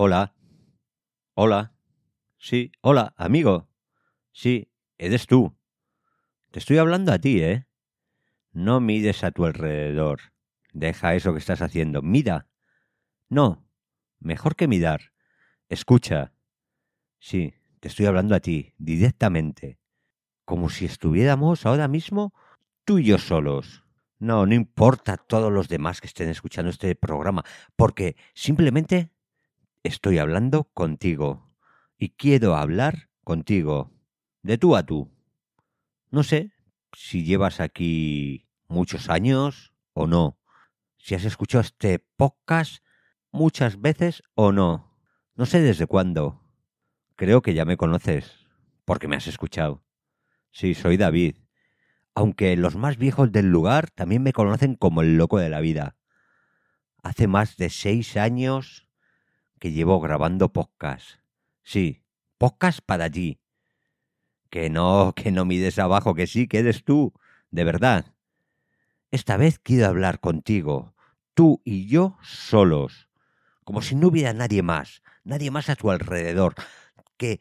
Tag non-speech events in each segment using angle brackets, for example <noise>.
Hola. Hola. Sí, hola, amigo. Sí, eres tú. Te estoy hablando a ti, ¿eh? No mires a tu alrededor. Deja eso que estás haciendo. Mira. No. Mejor que mirar. Escucha. Sí, te estoy hablando a ti, directamente. Como si estuviéramos ahora mismo tú y yo solos. No, no importa todos los demás que estén escuchando este programa, porque simplemente estoy hablando contigo y quiero hablar contigo, de tú a tú. No sé si llevas aquí muchos años o no, si has escuchado este podcast muchas veces o no. No sé desde cuándo. Creo que ya me conoces, porque me has escuchado. Sí, soy David, aunque los más viejos del lugar también me conocen como el loco de la vida. Hace más de seis años que llevo grabando podcast. Sí, podcast para ti. Que no, <laughs> que no mides abajo, que sí, que eres tú, de verdad. Esta vez quiero hablar contigo, tú y yo solos, como si no hubiera nadie más, nadie más a tu alrededor, que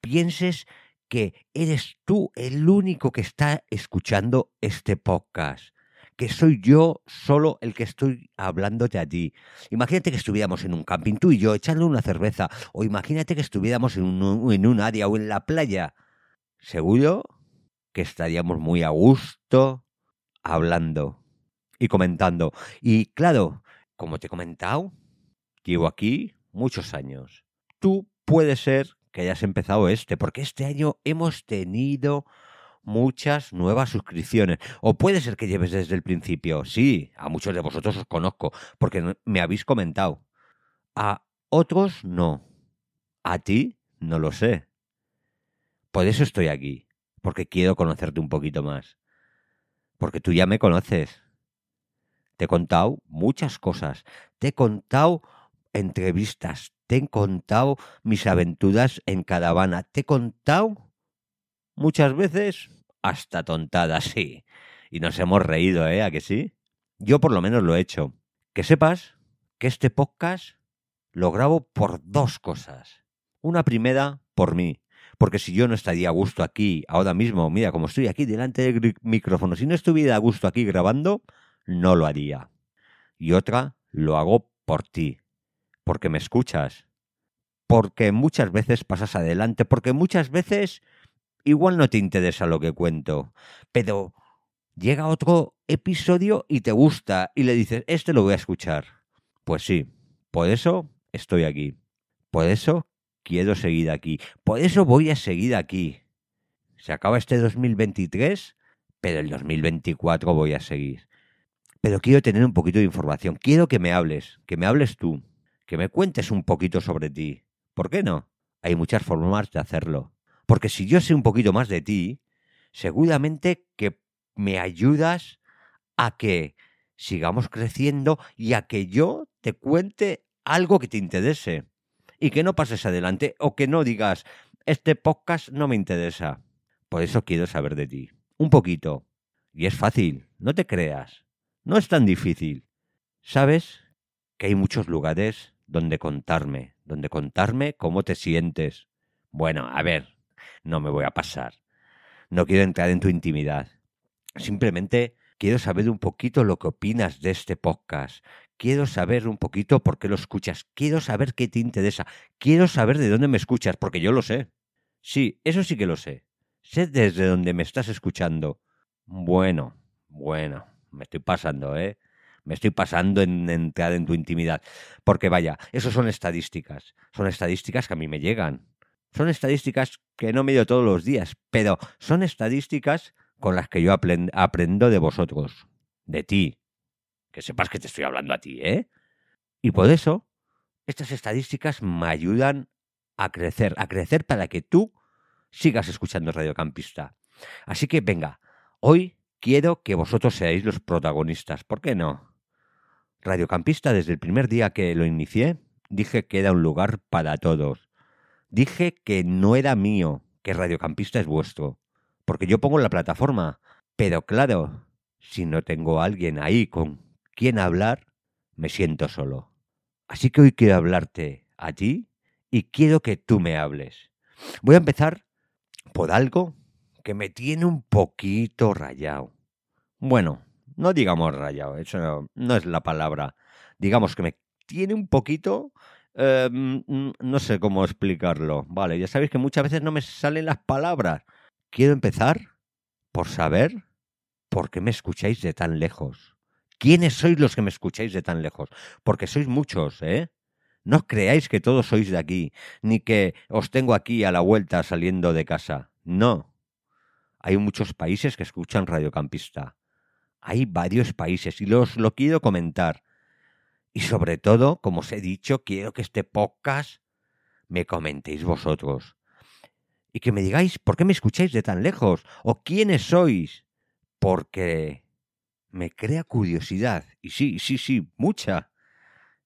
pienses que eres tú el único que está escuchando este podcast que soy yo solo el que estoy hablándote a ti. Imagínate que estuviéramos en un camping, tú y yo, echando una cerveza, o imagínate que estuviéramos en un, en un área o en la playa. Seguro que estaríamos muy a gusto hablando y comentando. Y claro, como te he comentado, llevo aquí muchos años. Tú puedes ser que hayas empezado este, porque este año hemos tenido muchas nuevas suscripciones. O puede ser que lleves desde el principio. Sí, a muchos de vosotros os conozco, porque me habéis comentado. A otros no. A ti no lo sé. Por eso estoy aquí, porque quiero conocerte un poquito más. Porque tú ya me conoces. Te he contado muchas cosas. Te he contado entrevistas. Te he contado mis aventuras en caravana. Te he contado muchas veces hasta tontadas, sí. Y nos hemos reído, ¿eh? ¿A que sí? Yo por lo menos lo he hecho. Que sepas que este podcast lo grabo por dos cosas. Una primera, por mí. Porque si yo no estaría a gusto aquí, ahora mismo, mira, como estoy aquí delante del micrófono, si no estuviera a gusto aquí grabando, no lo haría. Y otra, lo hago por ti. Porque me escuchas. Porque muchas veces pasas adelante. Porque muchas veces igual no te interesa lo que cuento, pero llega otro episodio y te gusta y le dices, este lo voy a escuchar. Pues sí, por eso estoy aquí. Por eso quiero seguir aquí. Por eso voy a seguir aquí. Se acaba este 2023, pero el 2024 voy a seguir. Pero quiero tener un poquito de información. Quiero que me hables, que me hables tú, que me cuentes un poquito sobre ti. ¿Por qué no? Hay muchas formas de hacerlo. Porque si yo sé un poquito más de ti, seguramente que me ayudas a que sigamos creciendo y a que yo te cuente algo que te interese y que no pases adelante o que no digas, este podcast no me interesa. Por eso quiero saber de ti. Un poquito. Y es fácil, no te creas. No es tan difícil. ¿Sabes que hay muchos lugares donde contarme, donde contarme cómo te sientes? Bueno, a ver, no me voy a pasar. No quiero entrar en tu intimidad. Simplemente quiero saber un poquito lo que opinas de este podcast. Quiero saber un poquito por qué lo escuchas. Quiero saber qué te interesa. Quiero saber de dónde me escuchas, porque yo lo sé. Sí, eso sí que lo sé. Sé desde dónde me estás escuchando. Bueno, bueno, me estoy pasando, ¿eh? Me estoy pasando en entrar en tu intimidad. Porque vaya, eso son estadísticas. Son estadísticas que a mí me llegan. Son estadísticas que no medio todos los días, pero son estadísticas con las que yo aprendo de vosotros, de ti. Que sepas que te estoy hablando a ti, ¿eh? Y por eso, estas estadísticas me ayudan a crecer, a crecer para que tú sigas escuchando Radio Campista. Así que venga, hoy quiero que vosotros seáis los protagonistas. ¿Por qué no? Radiocampista, desde el primer día que lo inicié, dije que era un lugar para todos. Dije que no era mío, que Radiocampista es vuestro. Porque yo pongo la plataforma. Pero claro, si no tengo a alguien ahí con quien hablar, me siento solo. Así que hoy quiero hablarte a ti y quiero que tú me hables. Voy a empezar por algo que me tiene un poquito rayado. Bueno, no digamos rayado, eso no, es la palabra. Digamos que me tiene un poquito... Em, no sé cómo explicarlo. Vale, ya sabéis que muchas veces no me salen las palabras. Quiero empezar por saber por qué me escucháis de tan lejos. ¿Quiénes sois los que me escucháis de tan lejos? Porque sois muchos, ¿eh? No creáis que todos sois de aquí, ni que os tengo aquí a la vuelta saliendo de casa. No. Hay muchos países que escuchan Radiocampista. Hay varios países y los lo quiero comentar. Y sobre todo, como os he dicho, quiero que este podcast me comentéis vosotros. Y que me digáis por qué me escucháis de tan lejos o quiénes sois. Porque me crea curiosidad. Y sí, sí, sí, mucha.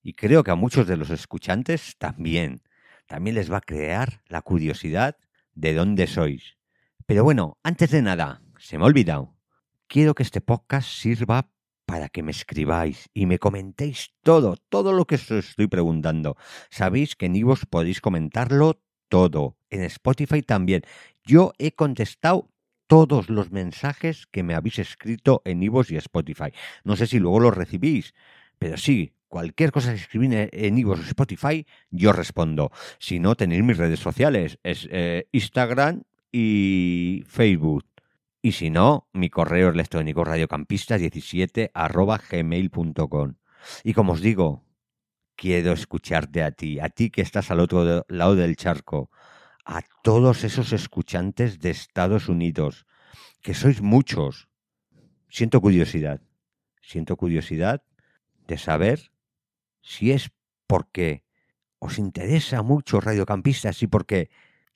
Y creo que a muchos de los escuchantes también. También les va a crear la curiosidad de dónde sois. Pero bueno, antes de nada, se me ha olvidado quiero que este podcast sirva para que me escribáis y me comentéis todo, todo lo que os estoy preguntando. Sabéis que en Ivos podéis comentarlo todo, en Spotify también. Yo he contestado todos los mensajes que me habéis escrito en Ivos y Spotify. No sé si luego los recibís, pero sí, cualquier cosa que escribís en Ivos o Spotify, yo respondo. Si no, tenéis mis redes sociales, es eh, Instagram y Facebook. Y si no, mi correo electrónico radiocampista17 arroba gmail.com. Y como os digo, quiero escucharte a ti, a ti que estás al otro lado del charco, a todos esos escuchantes de Estados Unidos, que sois muchos. Siento curiosidad, siento curiosidad de saber si es porque os interesa mucho Radiocampistas y porque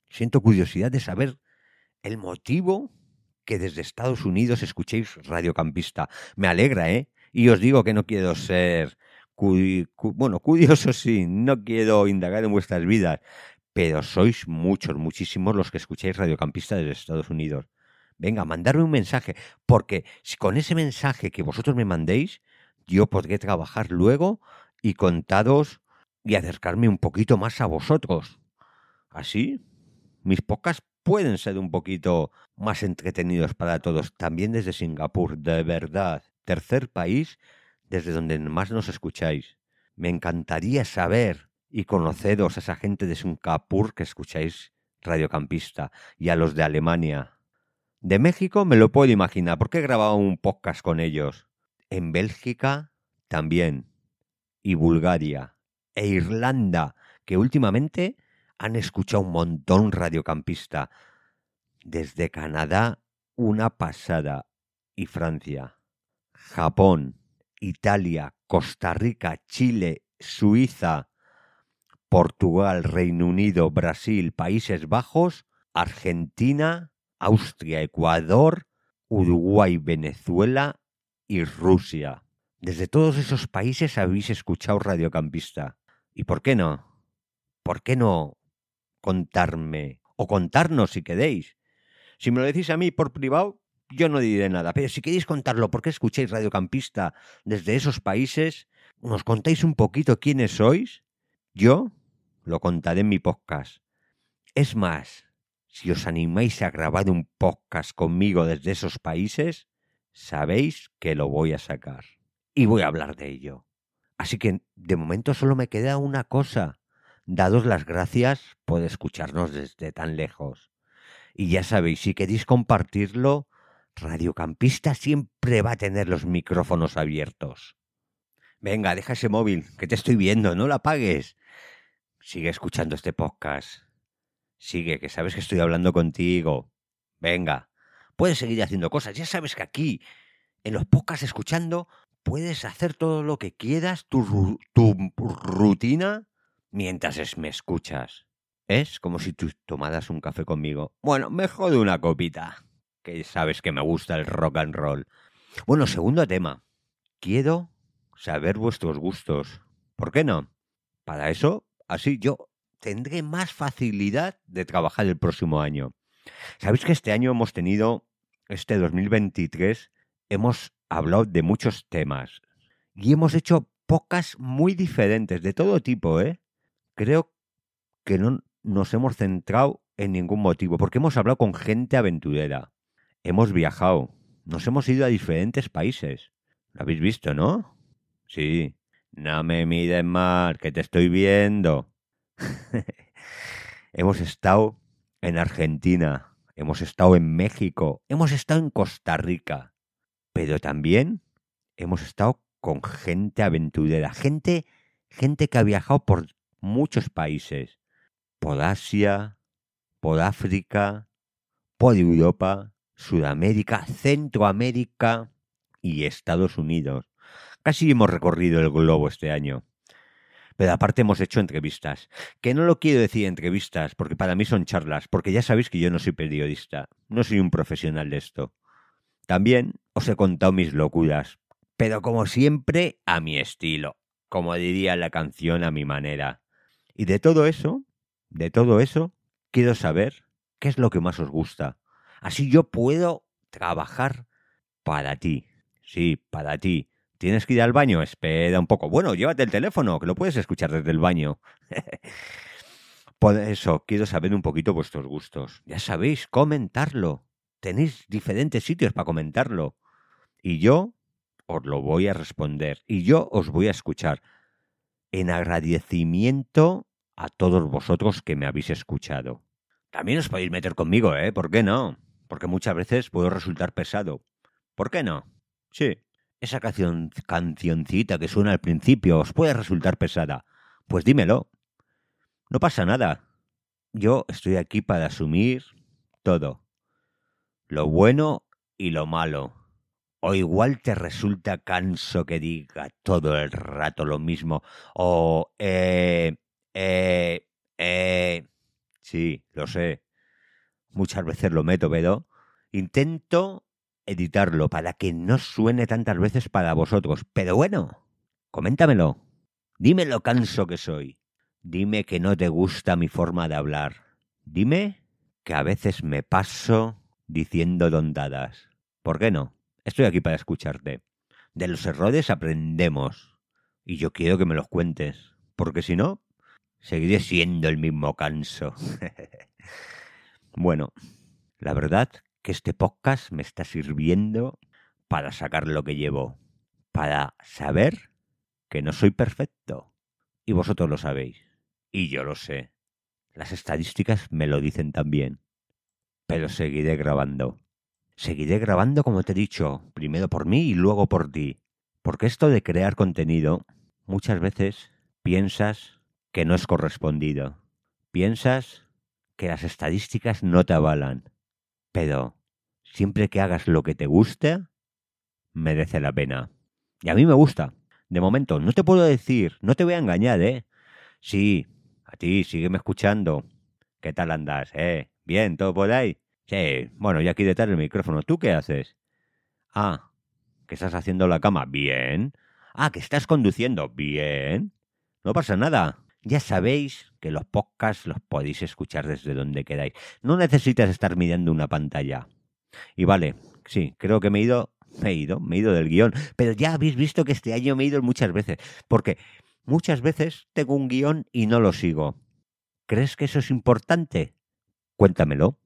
siento curiosidad de saber el motivo que desde Estados Unidos escuchéis Radiocampista. Me alegra, ¿eh? Y os digo que no quiero ser, bueno, curioso sí, no quiero indagar en vuestras vidas, pero sois muchos, muchísimos los que escucháis Radiocampista desde Estados Unidos. Venga, mandarme un mensaje, porque si con ese mensaje que vosotros me mandéis, yo podré trabajar luego y contaros y acercarme un poquito más a vosotros. Así, mis pocas pueden ser un poquito más entretenidos para todos, también desde Singapur, de verdad. Tercer país desde donde más nos escucháis. Me encantaría saber y conoceros a esa gente de Singapur que escucháis Radiocampista y a los de Alemania. De México me lo puedo imaginar, porque he grabado un podcast con ellos. En Bélgica también. Y Bulgaria. E Irlanda, que últimamente han escuchado un montón radiocampista. Desde Canadá, una pasada. Y Francia. Japón, Italia, Costa Rica, Chile, Suiza, Portugal, Reino Unido, Brasil, Países Bajos, Argentina, Austria, Ecuador, Uruguay, Venezuela y Rusia. Desde todos esos países habéis escuchado Radiocampista. ¿Y por qué no? ¿Por qué no contarme o contarnos si queréis. Si me lo decís a mí por privado, yo no diré nada, pero si queréis contarlo, ¿por qué escucháis Radiocampista desde esos países? ¿Nos contáis un poquito quiénes sois? Yo lo contaré en mi podcast. Es más, si os animáis a grabar un podcast conmigo desde esos países, sabéis que lo voy a sacar. Y voy a hablar de ello. Así que de momento solo me queda una cosa dados las gracias por escucharnos desde tan lejos. Y ya sabéis, si queréis compartirlo, Radiocampista siempre va a tener los micrófonos abiertos. Venga, deja ese móvil, que te estoy viendo, no lo apagues. Sigue escuchando este podcast. Sigue, que sabes que estoy hablando contigo. Venga, puedes seguir haciendo cosas. Ya sabes que aquí, en los podcasts escuchando, puedes hacer todo lo que quieras, tu, tu rutina mientras me escuchas. Es como si tú tomaras un café conmigo. Bueno, mejor de una copita, que sabes que me gusta el rock and roll. Bueno, segundo tema. Quiero saber vuestros gustos. ¿Por qué no? Para eso, así yo tendré más facilidad de trabajar el próximo año. Sabéis que este año hemos tenido, este 2023, hemos hablado de muchos temas y hemos hecho pocas muy diferentes, de todo tipo, ¿eh? Creo que no nos hemos centrado en ningún motivo, porque hemos hablado con gente aventurera, hemos viajado, nos hemos ido a diferentes países. Lo habéis visto, ¿no? Sí. No me miden mal, que te estoy viendo. <laughs> hemos estado en Argentina, hemos estado en México, hemos estado en Costa Rica, pero también hemos estado con gente aventurera, gente, gente que ha viajado por muchos países, por Asia, por África, por Europa, Sudamérica, Centroamérica y Estados Unidos. Casi hemos recorrido el globo este año. Pero aparte hemos hecho entrevistas. Que no lo quiero decir entrevistas, porque para mí son charlas, porque ya sabéis que yo no soy periodista, no soy un profesional de esto. También os he contado mis locuras, pero como siempre a mi estilo, como diría la canción a mi manera. Y de todo eso, de todo eso, quiero saber qué es lo que más os gusta. Así yo puedo trabajar para ti. Sí, para ti. ¿Tienes que ir al baño? Espera un poco. Bueno, llévate el teléfono, que lo puedes escuchar desde el baño. <laughs> Por eso, quiero saber un poquito vuestros gustos. Ya sabéis, comentarlo. Tenéis diferentes sitios para comentarlo. Y yo os lo voy a responder. Y yo os voy a escuchar. En agradecimiento a todos vosotros que me habéis escuchado. También os podéis meter conmigo, ¿eh? ¿Por qué no? Porque muchas veces puedo resultar pesado. ¿Por qué no? Sí, esa cancioncita que suena al principio os puede resultar pesada. Pues dímelo. No pasa nada. Yo estoy aquí para asumir todo. Lo bueno y lo malo. O igual te resulta canso que diga todo el rato lo mismo. O, eh, eh, eh. Sí, lo sé. Muchas veces lo meto, pero intento editarlo para que no suene tantas veces para vosotros. Pero bueno, coméntamelo. Dime lo canso que soy. Dime que no te gusta mi forma de hablar. Dime que a veces me paso diciendo dondadas. ¿Por qué no? Estoy aquí para escucharte. De los errores aprendemos. Y yo quiero que me los cuentes. Porque si no, seguiré siendo el mismo canso. <laughs> bueno, la verdad que este podcast me está sirviendo para sacar lo que llevo, para saber que no soy perfecto. Y vosotros lo sabéis. Y yo lo sé. Las estadísticas me lo dicen también. Pero seguiré grabando. Seguiré grabando como te he dicho, primero por mí y luego por ti. Porque esto de crear contenido, muchas veces piensas que no es correspondido. Piensas que las estadísticas no te avalan. Pero siempre que hagas lo que te guste, merece la pena. Y a mí me gusta. De momento, no te puedo decir, no te voy a engañar, ¿eh? Sí, a ti, sígueme escuchando. ¿Qué tal andas, eh? ¿Bien? ¿Todo por ahí? Sí, bueno, ya aquí detrás del micrófono. ¿Tú qué haces? Ah, que estás haciendo la cama. Bien. Ah, que estás conduciendo. Bien. No pasa nada. Ya sabéis que los podcasts los podéis escuchar desde donde queráis. No necesitas estar mirando una pantalla. Y vale, sí, creo que me he ido, me he ido, me he ido del guion. Pero ya habéis visto que este año me he ido muchas veces. Porque muchas veces tengo un guion y no lo sigo. ¿Crees que eso es importante? Cuéntamelo.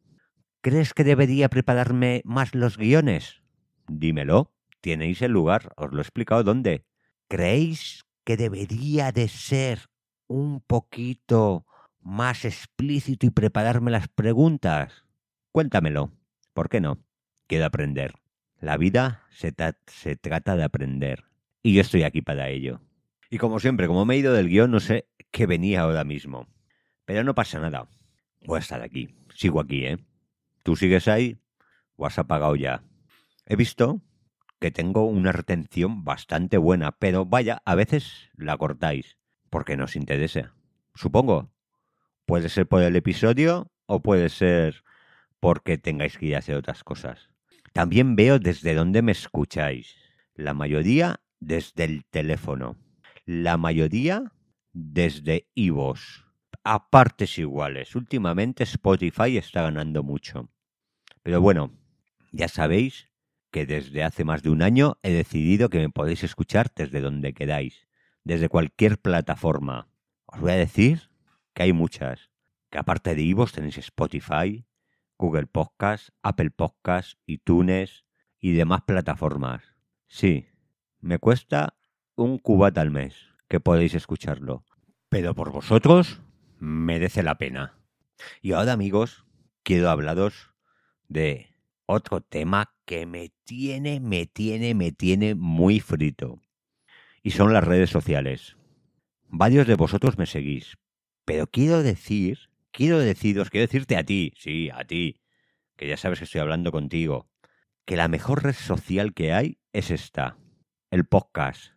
¿Crees que debería prepararme más los guiones? Dímelo. Tenéis el lugar, os lo he explicado dónde. ¿Creéis que debería de ser un poquito más explícito y prepararme las preguntas? Cuéntamelo. ¿Por qué no? Quiero aprender. La vida se, se, trata de aprender. Y yo estoy aquí para ello. Y como siempre, como me he ido del guion, no sé qué venía ahora mismo. Pero no pasa nada. Voy a estar aquí. Sigo aquí, ¿eh? ¿Tú sigues ahí? ¿O has apagado ya? He visto que tengo una retención bastante buena, pero vaya, a veces la cortáis porque nos interesa. supongo. Puede ser por el episodio o puede ser porque tengáis que ir a hacer otras cosas. También veo desde dónde me escucháis. La mayoría desde el teléfono. La mayoría desde iVoox. A partes iguales. Últimamente Spotify está ganando mucho. Pero bueno, ya sabéis que desde hace más de un año he decidido que me podéis escuchar desde donde queráis, desde cualquier plataforma. Os voy a decir que hay muchas, que aparte de iVoox tenéis Spotify, Google Podcast, Apple Podcast, iTunes y demás plataformas. Sí, me cuesta un cubata al mes que podéis escucharlo, pero por vosotros merece la pena. Y ahora amigos, quiero hablaros de otro tema que me tiene, me tiene, me tiene muy frito. Y son las redes sociales. Varios de vosotros me seguís, pero quiero decir quiero deciros, quiero decirte a ti, sí, a ti, que ya sabes que estoy hablando contigo, que la mejor red social que hay es esta, el podcast.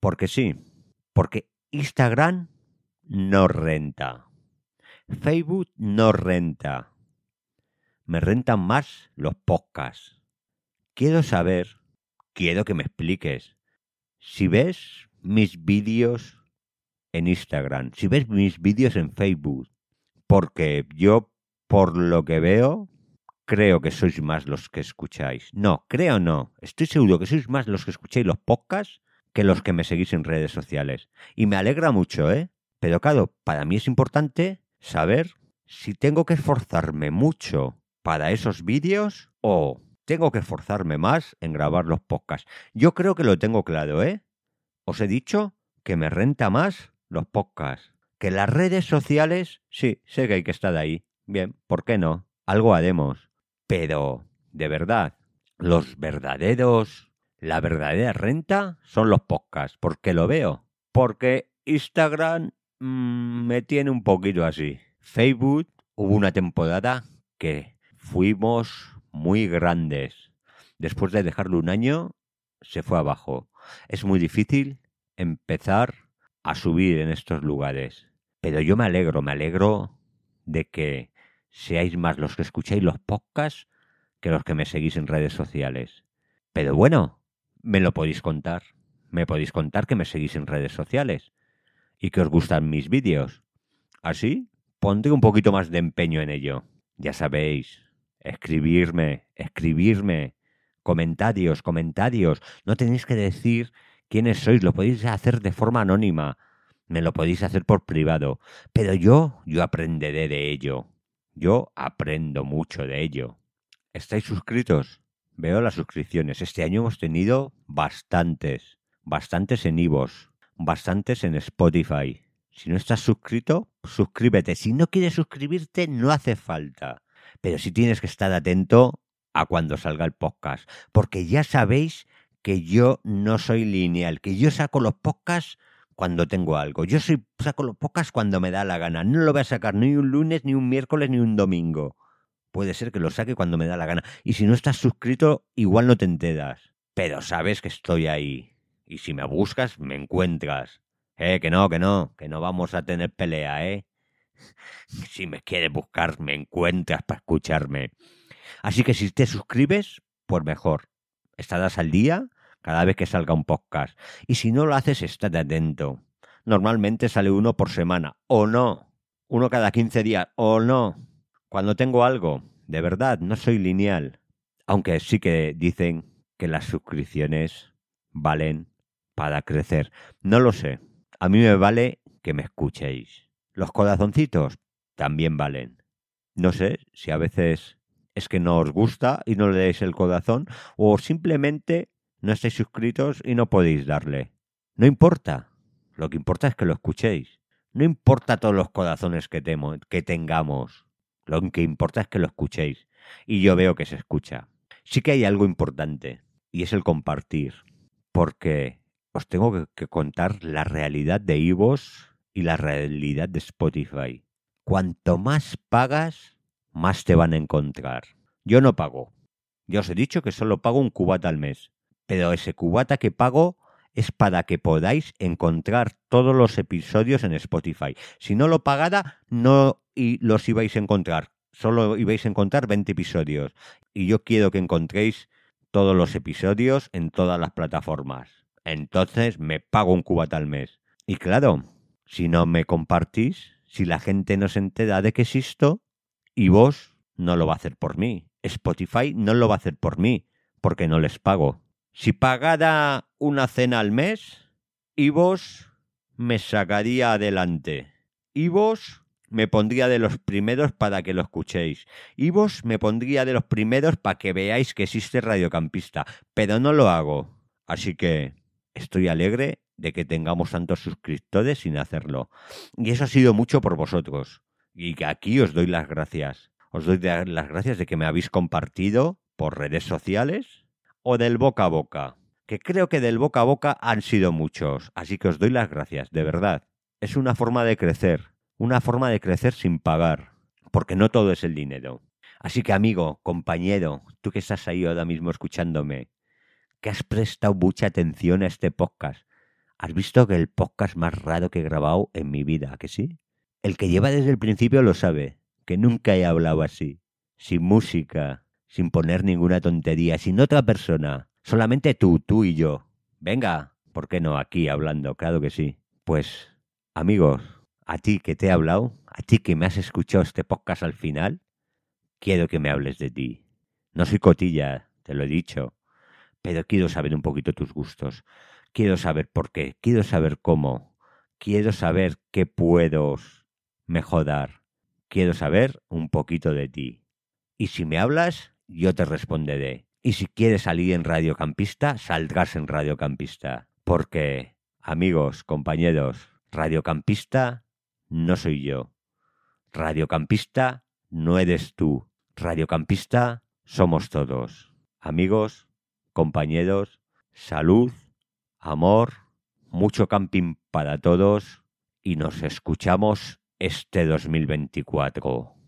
Porque sí, porque Instagram no renta. Facebook no renta. Me rentan más los podcasts. Quiero saber, quiero que me expliques, si ves mis vídeos en Instagram, si ves mis vídeos en Facebook, porque yo, por lo que veo, creo que sois más los que escucháis. No, creo no. Estoy seguro que sois más los que escucháis los podcasts que los que me seguís en redes sociales. Y me alegra mucho, ¿eh? Pero claro, para mí es importante saber si tengo que esforzarme mucho para esos vídeos o tengo que esforzarme más en grabar los podcasts. Yo creo que lo tengo claro, ¿eh? Os he dicho que me renta más los podcasts. Que las redes sociales, sí, sé que hay que estar ahí. Bien, ¿por qué no? Algo haremos. Pero, de verdad, los verdaderos, la verdadera renta son los podcasts. ¿Por qué lo veo? Porque Instagram mmm, me tiene un poquito así. Facebook hubo una temporada que fuimos muy grandes. Después de dejarlo un año, se fue abajo. Es muy difícil empezar a subir en estos lugares. Pero yo me alegro, me alegro de que seáis más los que escucháis los podcasts que los que me seguís en redes sociales. Pero bueno, me lo podéis contar. Me podéis contar que me seguís en redes sociales y que os gustan mis vídeos. Así pondré un poquito más de empeño en ello. Ya sabéis, escribirme, escribirme, comentarios, comentarios. No tenéis que decir quiénes sois, lo podéis hacer de forma anónima me lo podéis hacer por privado, pero yo, yo aprenderé de ello. Yo aprendo mucho de ello. ¿Estáis suscritos? Veo las suscripciones. Este año hemos tenido bastantes. Bastantes en Ivos, bastantes en Spotify. Si no estás suscrito, suscríbete. Si no quieres suscribirte, no hace falta. Pero sí tienes que estar atento a cuando salga el podcast. Porque ya sabéis que yo no soy lineal, que yo saco los podcasts cuando tengo algo. Yo soy, saco los pocas cuando me da la gana. No lo voy a sacar ni un lunes, ni un miércoles, ni un domingo. Puede ser que lo saque cuando me da la gana. Y si no estás suscrito, igual no te enteras. Pero sabes que estoy ahí. Y si me buscas, me encuentras. Eh, que no, que no, que no vamos a tener pelea, eh. <laughs> Si me quieres buscar, me encuentras para escucharme. Así que si te suscribes, pues mejor. Estarás al día cada vez que salga un podcast. Y si no lo haces, estate atento. Normalmente sale uno por semana, o no. Uno cada 15 días, o no. Cuando tengo algo, de verdad, no soy lineal. Aunque sí que dicen que las suscripciones valen para crecer. No lo sé. A mí me vale que me escuchéis. Los corazoncitos también valen. No sé si a veces es que no os gusta y no le deis el corazón o simplemente no estáis suscritos y no podéis darle. No importa. Lo que importa es que lo escuchéis. No importa todos los corazones que, que tengamos. Lo que importa es que lo escuchéis. Y yo veo que se escucha. Sí que hay algo importante. Y es el compartir. Porque os tengo que, contar la realidad de Ivos y la realidad de Spotify. Cuanto más pagas, más te van a encontrar. Yo no pago. Ya os he dicho que solo pago un cubata al mes pero ese cubata que pago es para que podáis encontrar todos los episodios en Spotify. Si no lo pagara, no los ibais a encontrar. Solo ibais a encontrar 20 episodios. Y yo quiero que encontréis todos los episodios en todas las plataformas. Entonces me pago un cubata al mes. Y claro, si no me compartís, si la gente no se entera de que existo, y vos no lo va a hacer por mí. Spotify no lo va a hacer por mí, porque no les pago. Si pagara una cena al mes, y vos me sacaría adelante. Y vos me pondría de los primeros para que lo escuchéis. Y vos me pondría de los primeros para que veáis que existe Radiocampista. Pero no lo hago. Así que estoy alegre de que tengamos tantos suscriptores sin hacerlo. Y eso ha sido mucho por vosotros. Y que aquí os doy las gracias. Os doy las gracias de que me habéis compartido por redes sociales o del boca a boca. Que creo que del boca a boca han sido muchos. Así que os doy las gracias, de verdad. Es una forma de crecer. Una forma de crecer sin pagar. Porque no todo es el dinero. Así que amigo, compañero, tú que estás ahí ahora mismo escuchándome, que has prestado mucha atención a este podcast, has visto que el podcast más raro que he grabado en mi vida, que sí? El que lleva desde el principio lo sabe, que nunca he hablado así, sin música, sin poner ninguna tontería, sin otra persona, solamente tú, tú y yo. Venga, ¿por qué no aquí hablando? Claro que sí. Pues, amigos, a ti que te he hablado, a ti que me has escuchado este podcast al final, quiero que me hables de ti. No soy cotilla, te lo he dicho, pero quiero saber un poquito tus gustos. Quiero saber por qué, quiero saber cómo, quiero saber qué puedo mejorar. Quiero saber un poquito de ti. Y si me hablas, yo te responderé. Y si quieres salir en Radiocampista, saldrás en Radiocampista. Porque, amigos, compañeros, Radiocampista no soy yo. Radiocampista no eres tú. Radiocampista somos todos. Amigos, compañeros, salud, amor, mucho camping para todos y nos escuchamos este 2024.